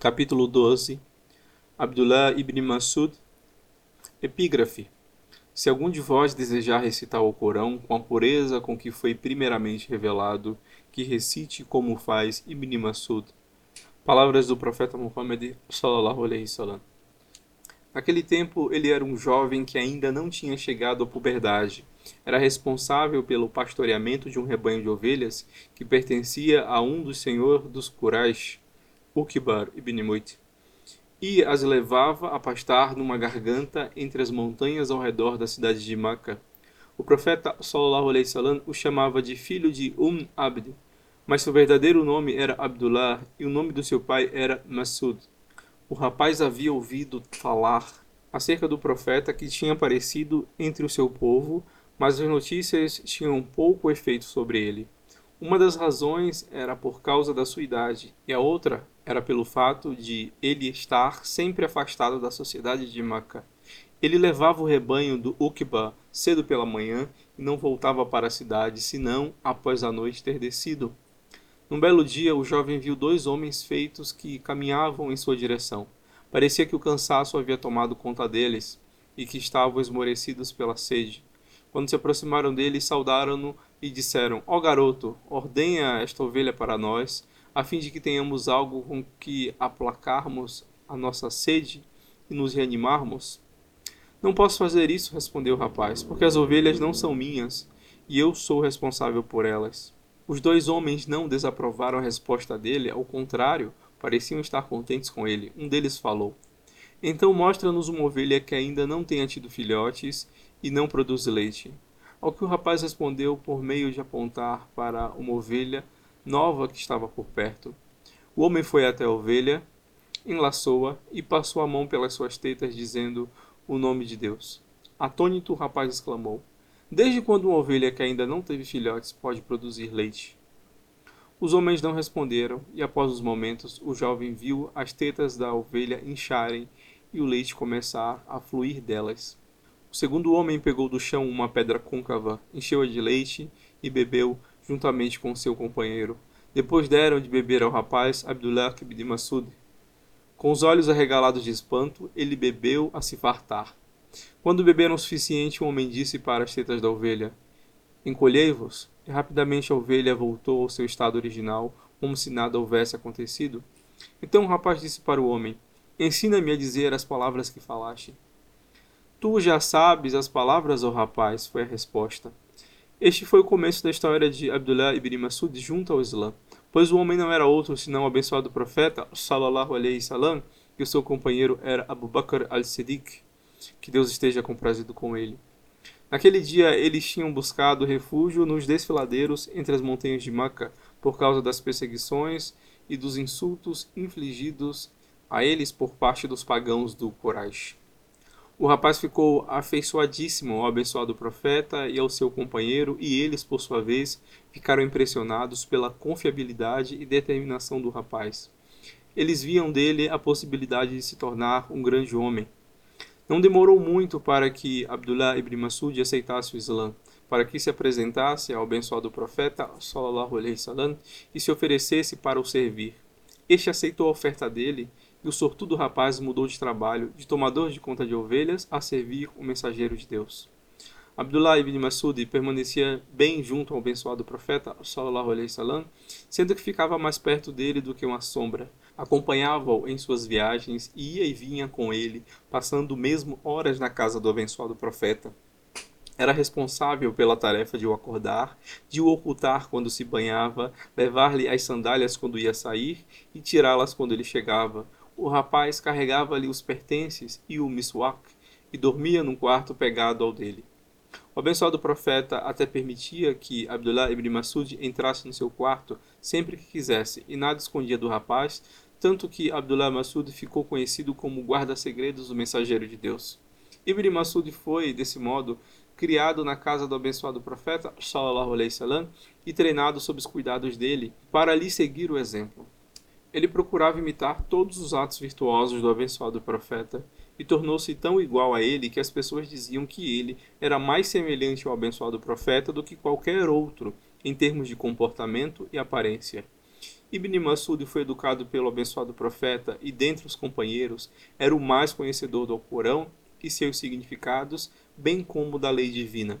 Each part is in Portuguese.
Capítulo 12 Abdullah ibn Masud Epígrafe Se algum de vós desejar recitar o Corão com a pureza com que foi primeiramente revelado, que recite como faz Ibn Masud. Palavras do profeta Muhammad sallallahu alaihi wasallam. Naquele tempo, ele era um jovem que ainda não tinha chegado à puberdade. Era responsável pelo pastoreamento de um rebanho de ovelhas que pertencia a um dos senhores dos Quraysh, Uqbar ibn Muit, e as levava a pastar numa garganta entre as montanhas ao redor da cidade de Maca. O profeta sallallahu alaihi wasallam o chamava de filho de Um Abd, mas seu verdadeiro nome era Abdullah e o nome do seu pai era Masud. O rapaz havia ouvido falar acerca do profeta que tinha aparecido entre o seu povo, mas as notícias tinham pouco efeito sobre ele. Uma das razões era por causa da sua idade, e a outra era pelo fato de ele estar sempre afastado da sociedade de Maca. Ele levava o rebanho do Uqba cedo pela manhã e não voltava para a cidade senão após a noite ter descido. Num belo dia, o jovem viu dois homens feitos que caminhavam em sua direção. Parecia que o cansaço havia tomado conta deles e que estavam esmorecidos pela sede. Quando se aproximaram dele, saudaram-no e disseram: Ó oh, garoto, ordenha esta ovelha para nós a fim de que tenhamos algo com que aplacarmos a nossa sede e nos reanimarmos? Não posso fazer isso, respondeu o rapaz, porque as ovelhas não são minhas e eu sou responsável por elas. Os dois homens não desaprovaram a resposta dele, ao contrário, pareciam estar contentes com ele. Um deles falou: Então mostra-nos uma ovelha que ainda não tenha tido filhotes e não produz leite. Ao que o rapaz respondeu por meio de apontar para uma ovelha nova que estava por perto. O homem foi até a ovelha, enlaçou-a e passou a mão pelas suas tetas, dizendo o nome de Deus. Atônito, o rapaz exclamou: Desde quando uma ovelha que ainda não teve filhotes pode produzir leite? Os homens não responderam, e após os momentos, o jovem viu as tetas da ovelha incharem e o leite começar a fluir delas. O segundo homem pegou do chão uma pedra côncava, encheu-a de leite e bebeu, juntamente com seu companheiro. Depois deram de beber ao rapaz Abdullah ibn Masud. Com os olhos arregalados de espanto, ele bebeu a se fartar. Quando beberam o suficiente, o homem disse para as tetas da ovelha: Encolhei-vos. E rapidamente a ovelha voltou ao seu estado original, como se nada houvesse acontecido. Então o rapaz disse para o homem: Ensina-me a dizer as palavras que falaste. Tu já sabes as palavras, ó oh rapaz, foi a resposta. Este foi o começo da história de Abdullah ibn Masud junto ao Islã, pois o homem não era outro senão o abençoado profeta, sallallahu alaihi salam, que o seu companheiro era Abu Bakr al-Siddiq, que Deus esteja comprazido com ele. Naquele dia eles tinham buscado refúgio nos desfiladeiros entre as montanhas de Maca, por causa das perseguições e dos insultos infligidos a eles por parte dos pagãos do Quraysh. O rapaz ficou afeiçoadíssimo ao abençoado profeta e ao seu companheiro, e eles, por sua vez, ficaram impressionados pela confiabilidade e determinação do rapaz. Eles viam dele a possibilidade de se tornar um grande homem. Não demorou muito para que Abdullah ibn Masud aceitasse o Islã, para que se apresentasse ao abençoado profeta sallallahu alaihi wasallam e se oferecesse para o servir. Este aceitou a oferta dele e o sortudo rapaz mudou de trabalho, de tomador de conta de ovelhas, a servir o mensageiro de Deus. Abdullah ibn Masud permanecia bem junto ao abençoado profeta, sallallahu alaihi wasallam, sendo que ficava mais perto dele do que uma sombra. Acompanhava-o em suas viagens e ia e vinha com ele, passando mesmo horas na casa do abençoado profeta. Era responsável pela tarefa de o acordar, de o ocultar quando se banhava, levar-lhe as sandálias quando ia sair e tirá-las quando ele chegava, o rapaz carregava-lhe os pertences e o miswak e dormia num quarto pegado ao dele. O abençoado profeta até permitia que Abdullah ibn Masud entrasse no seu quarto sempre que quisesse e nada escondia do rapaz, tanto que Abdullah Masud ficou conhecido como guarda-segredos do mensageiro de Deus. Ibn Masud foi, desse modo, criado na casa do abençoado profeta, sallallahu alaihi wasallam, e treinado sob os cuidados dele, para lhe seguir o exemplo. Ele procurava imitar todos os atos virtuosos do abençoado profeta e tornou-se tão igual a ele que as pessoas diziam que ele era mais semelhante ao abençoado profeta do que qualquer outro em termos de comportamento e aparência. Ibn Masud foi educado pelo abençoado profeta e, dentre os companheiros, era o mais conhecedor do Alcorão e seus significados, bem como da lei divina.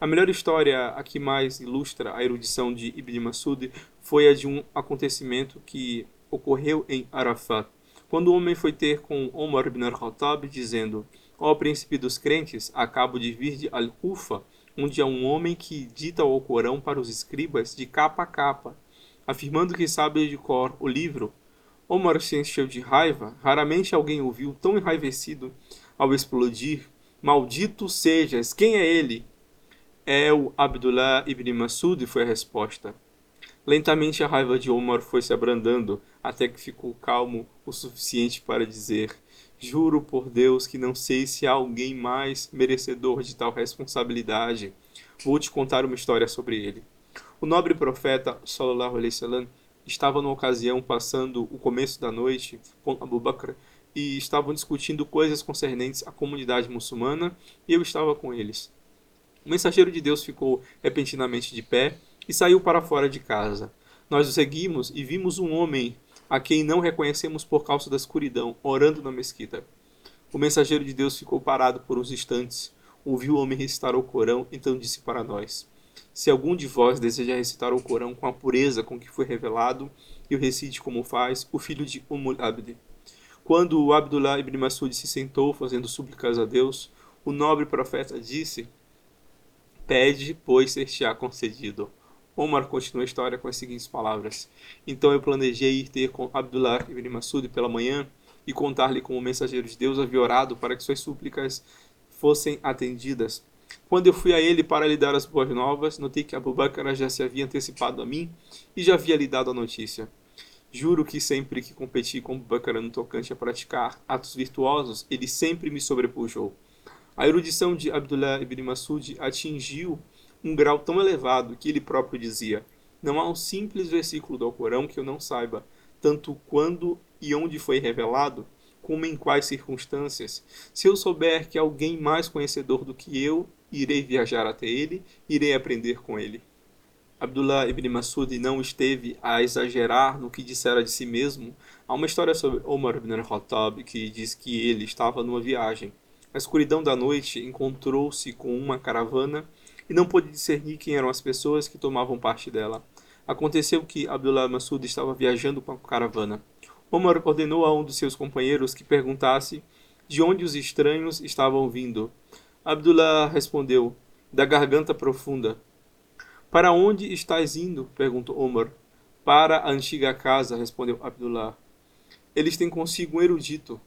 A melhor história a que mais ilustra a erudição de Ibn Masud foi a de um acontecimento que ocorreu em Arafat, quando o homem foi ter com Omar ibn al-Khattab, dizendo: Ó príncipe dos crentes, acabo de vir de Al-Kufa, onde há um homem que dita o Alcorão para os escribas de capa a capa, afirmando que sabe de cor o livro. Omar se encheu de raiva, raramente alguém o viu tão enraivecido ao explodir. Maldito sejas, quem é ele? É o Abdullah ibn Masud, foi a resposta. Lentamente a raiva de Omar foi se abrandando, até que ficou calmo o suficiente para dizer: Juro por Deus que não sei se há alguém mais merecedor de tal responsabilidade. Vou te contar uma história sobre ele. O nobre profeta, sallallahu alaihi wasallam, estava numa ocasião passando o começo da noite com Abu Bakr e estavam discutindo coisas concernentes à comunidade muçulmana e eu estava com eles. O mensageiro de Deus ficou repentinamente de pé e saiu para fora de casa. Nós o seguimos e vimos um homem a quem não reconhecemos por causa da escuridão, orando na mesquita. O mensageiro de Deus ficou parado por uns instantes, ouviu o homem recitar o Corão, então disse para nós: Se algum de vós deseja recitar o Corão com a pureza com que foi revelado, e o recite como faz o filho de Umul Abd. Quando o Abdullah ibn Masud se sentou fazendo súplicas a Deus, o nobre profeta disse: Pede, pois ser-te-á concedido. Omar continua a história com as seguintes palavras: Então eu planejei ir ter com Abdullah ibn Masud pela manhã e contar-lhe como o mensageiro de Deus havia orado para que suas súplicas fossem atendidas. Quando eu fui a ele para lhe dar as boas novas, notei que Abu Bakr já se havia antecipado a mim e já havia lhe dado a notícia. Juro que sempre que competi com Abu Bakr no tocante a praticar atos virtuosos, ele sempre me sobrepujou. A erudição de Abdullah ibn Masud atingiu um grau tão elevado que ele próprio dizia: Não há um simples versículo do Alcorão que eu não saiba, tanto quando e onde foi revelado, como em quais circunstâncias. Se eu souber que alguém mais conhecedor do que eu, irei viajar até ele, irei aprender com ele. Abdullah ibn Masud não esteve a exagerar no que dissera de si mesmo. Há uma história sobre Omar ibn al-Khattab que diz que ele estava numa viagem. Na escuridão da noite, encontrou-se com uma caravana e não pôde discernir quem eram as pessoas que tomavam parte dela. Aconteceu que Abdullah Masud estava viajando com a caravana. Omar ordenou a um dos seus companheiros que perguntasse de onde os estranhos estavam vindo. Abdullah respondeu: Da garganta profunda. Para onde estás indo? perguntou Omar. Para a antiga casa, respondeu Abdullah. Eles têm consigo um erudito.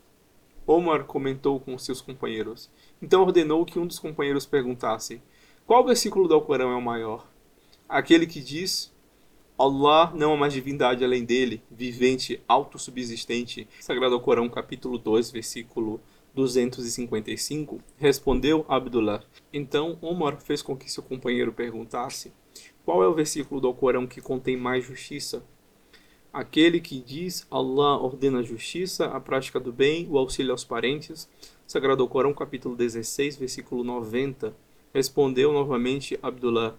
Omar comentou com seus companheiros. Então ordenou que um dos companheiros perguntasse: qual versículo do Alcorão é o maior? Aquele que diz: Allah não há mais divindade além dele, vivente, autossubsistente. Sagrado Alcorão, capítulo 2, versículo 255. Respondeu Abdullah. Então Omar fez com que seu companheiro perguntasse: Qual é o versículo do Alcorão que contém mais justiça? Aquele que diz: Allah ordena a justiça, a prática do bem, o auxílio aos parentes. Sagrado Alcorão, capítulo 16, versículo 90. Respondeu novamente Abdullah.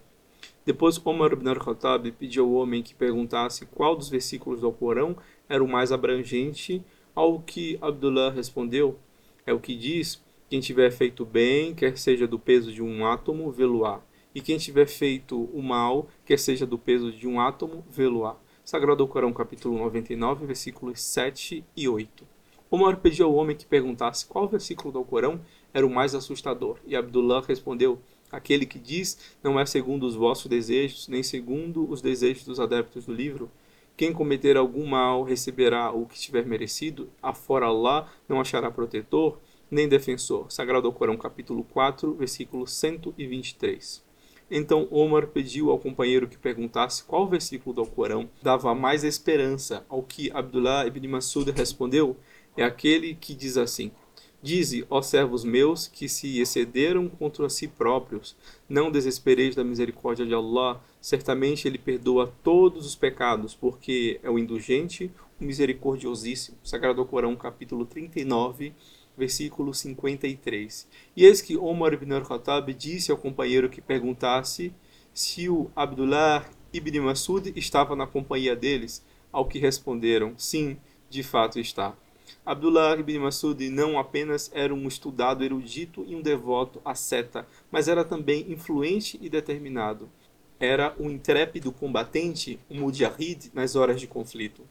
Depois Omar ibn al-Khattab pediu ao homem que perguntasse qual dos versículos do Alcorão era o mais abrangente, ao que Abdullah respondeu: É o que diz: quem tiver feito bem, quer seja do peso de um átomo, vê-lo-á. E quem tiver feito o mal, quer seja do peso de um átomo, vê-lo-á. Sagrado Alcorão, capítulo 99, versículos 7 e 8. Omar pediu ao homem que perguntasse qual versículo do Alcorão era o mais assustador. E Abdullah respondeu: Aquele que diz não é segundo os vossos desejos, nem segundo os desejos dos adeptos do livro. Quem cometer algum mal receberá o que tiver merecido, afora Allah não achará protetor nem defensor. Sagrado Corão, capítulo 4, versículo 123. Então Omar pediu ao companheiro que perguntasse qual versículo do Alcorão dava mais esperança, ao que Abdullah ibn Masud respondeu: é aquele que diz assim: Dize, ó servos meus, que se excederam contra si próprios, não desespereis da misericórdia de Allah, certamente Ele perdoa todos os pecados, porque é o indulgente, o misericordiosíssimo. Sagrado Corão, capítulo 39, versículo 53. E eis que Omar ibn al-Khattab disse ao companheiro que perguntasse se o Abdullah ibn Masud estava na companhia deles. ao que responderam: Sim, de fato está. Abdullah ibn Masud não apenas era um estudado erudito e um devoto asceta, mas era também influente e determinado. Era um intrépido combatente, um mujahid nas horas de conflito.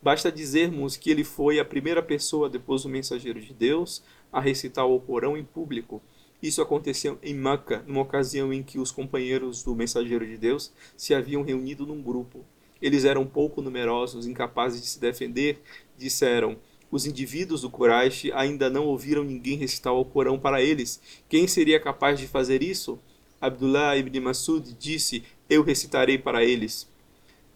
Basta dizermos que ele foi a primeira pessoa depois do mensageiro de Deus a recitar o Corão em público. Isso aconteceu em Meca, numa ocasião em que os companheiros do mensageiro de Deus se haviam reunido num grupo. Eles eram pouco numerosos, incapazes de se defender, disseram: os indivíduos do Quraysh ainda não ouviram ninguém recitar o Corão para eles. Quem seria capaz de fazer isso? Abdullah ibn Masud disse: Eu recitarei para eles.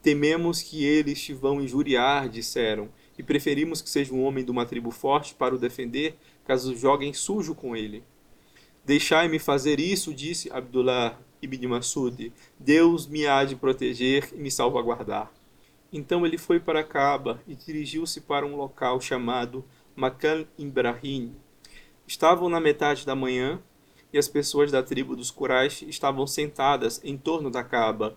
Tememos que eles te vão injuriar, disseram, e preferimos que seja um homem de uma tribo forte para o defender, caso joguem sujo com ele. Deixai-me fazer isso, disse Abdullah ibn Masud. Deus me há de proteger e me salvaguardar. Então ele foi para Kaaba e dirigiu-se para um local chamado Makan Ibrahim. Estavam na metade da manhã e as pessoas da tribo dos Quraysh estavam sentadas em torno da Kaaba.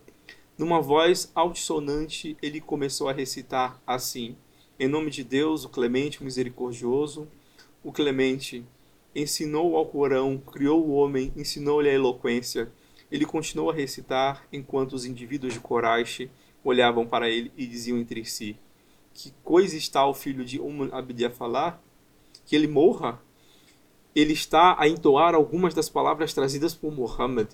Numa voz altissonante, ele começou a recitar assim: Em nome de Deus, o clemente, o misericordioso, o clemente ensinou ao Corão, criou o homem, ensinou-lhe a eloquência. Ele continuou a recitar enquanto os indivíduos de Quraysh olhavam para ele e diziam entre si: Que coisa está o filho de Um Abdi a falar? Que ele morra? Ele está a entoar algumas das palavras trazidas por Muhammad.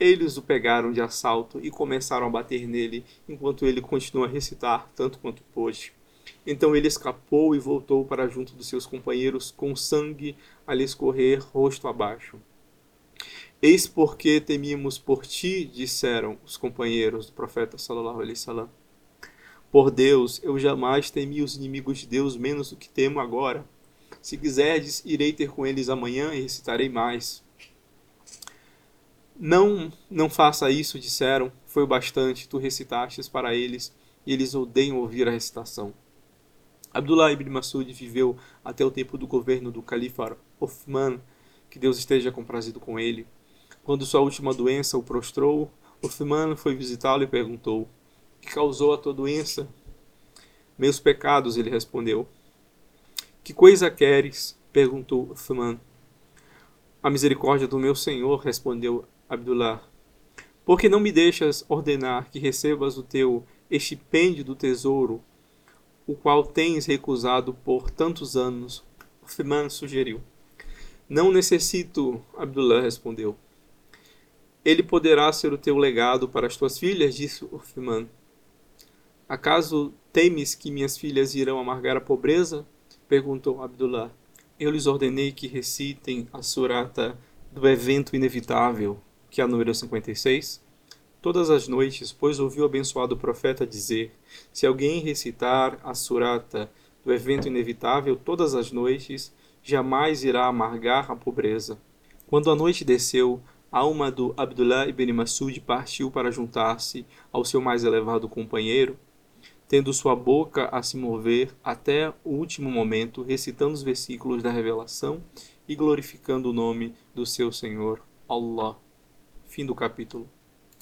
Eles o pegaram de assalto e começaram a bater nele, enquanto ele continuou a recitar tanto quanto pôde. Então ele escapou e voltou para junto dos seus companheiros com sangue a lhe escorrer rosto abaixo. Eis porque temíamos por ti, disseram os companheiros do profeta sallallahu alaihi wasallam. Por Deus, eu jamais temi os inimigos de Deus menos do que temo agora. Se quiserdes, irei ter com eles amanhã e recitarei mais. Não, não faça isso, disseram. Foi o bastante, tu recitastes para eles, e eles odeiam ouvir a recitação. Abdullah ibn Masud viveu até o tempo do governo do califa Uthman, que Deus esteja comprazido com ele. Quando sua última doença o prostrou, Uthman foi visitá-lo e perguntou: Que causou a tua doença? Meus pecados, ele respondeu. Que coisa queres? perguntou Uthman. A misericórdia do meu Senhor, respondeu Abdullah. Por que não me deixas ordenar que recebas o teu estipêndio do tesouro, o qual tens recusado por tantos anos? Uthman sugeriu. Não necessito, Abdullah respondeu. Ele poderá ser o teu legado para as tuas filhas, disse Uthman. Acaso temes que minhas filhas irão amargar a pobreza? perguntou Abdullah. Eu lhes ordenei que recitem a surata do evento inevitável, que é a número 56. Todas as noites, pois ouviu o abençoado profeta dizer: Se alguém recitar a surata do evento inevitável todas as noites, jamais irá amargar a pobreza. Quando a noite desceu, a alma do Abdullah ibn Masud partiu para juntar-se ao seu mais elevado companheiro, tendo sua boca a se mover até o último momento, recitando os versículos da revelação e glorificando o nome do seu Senhor, Allah. Fim do capítulo.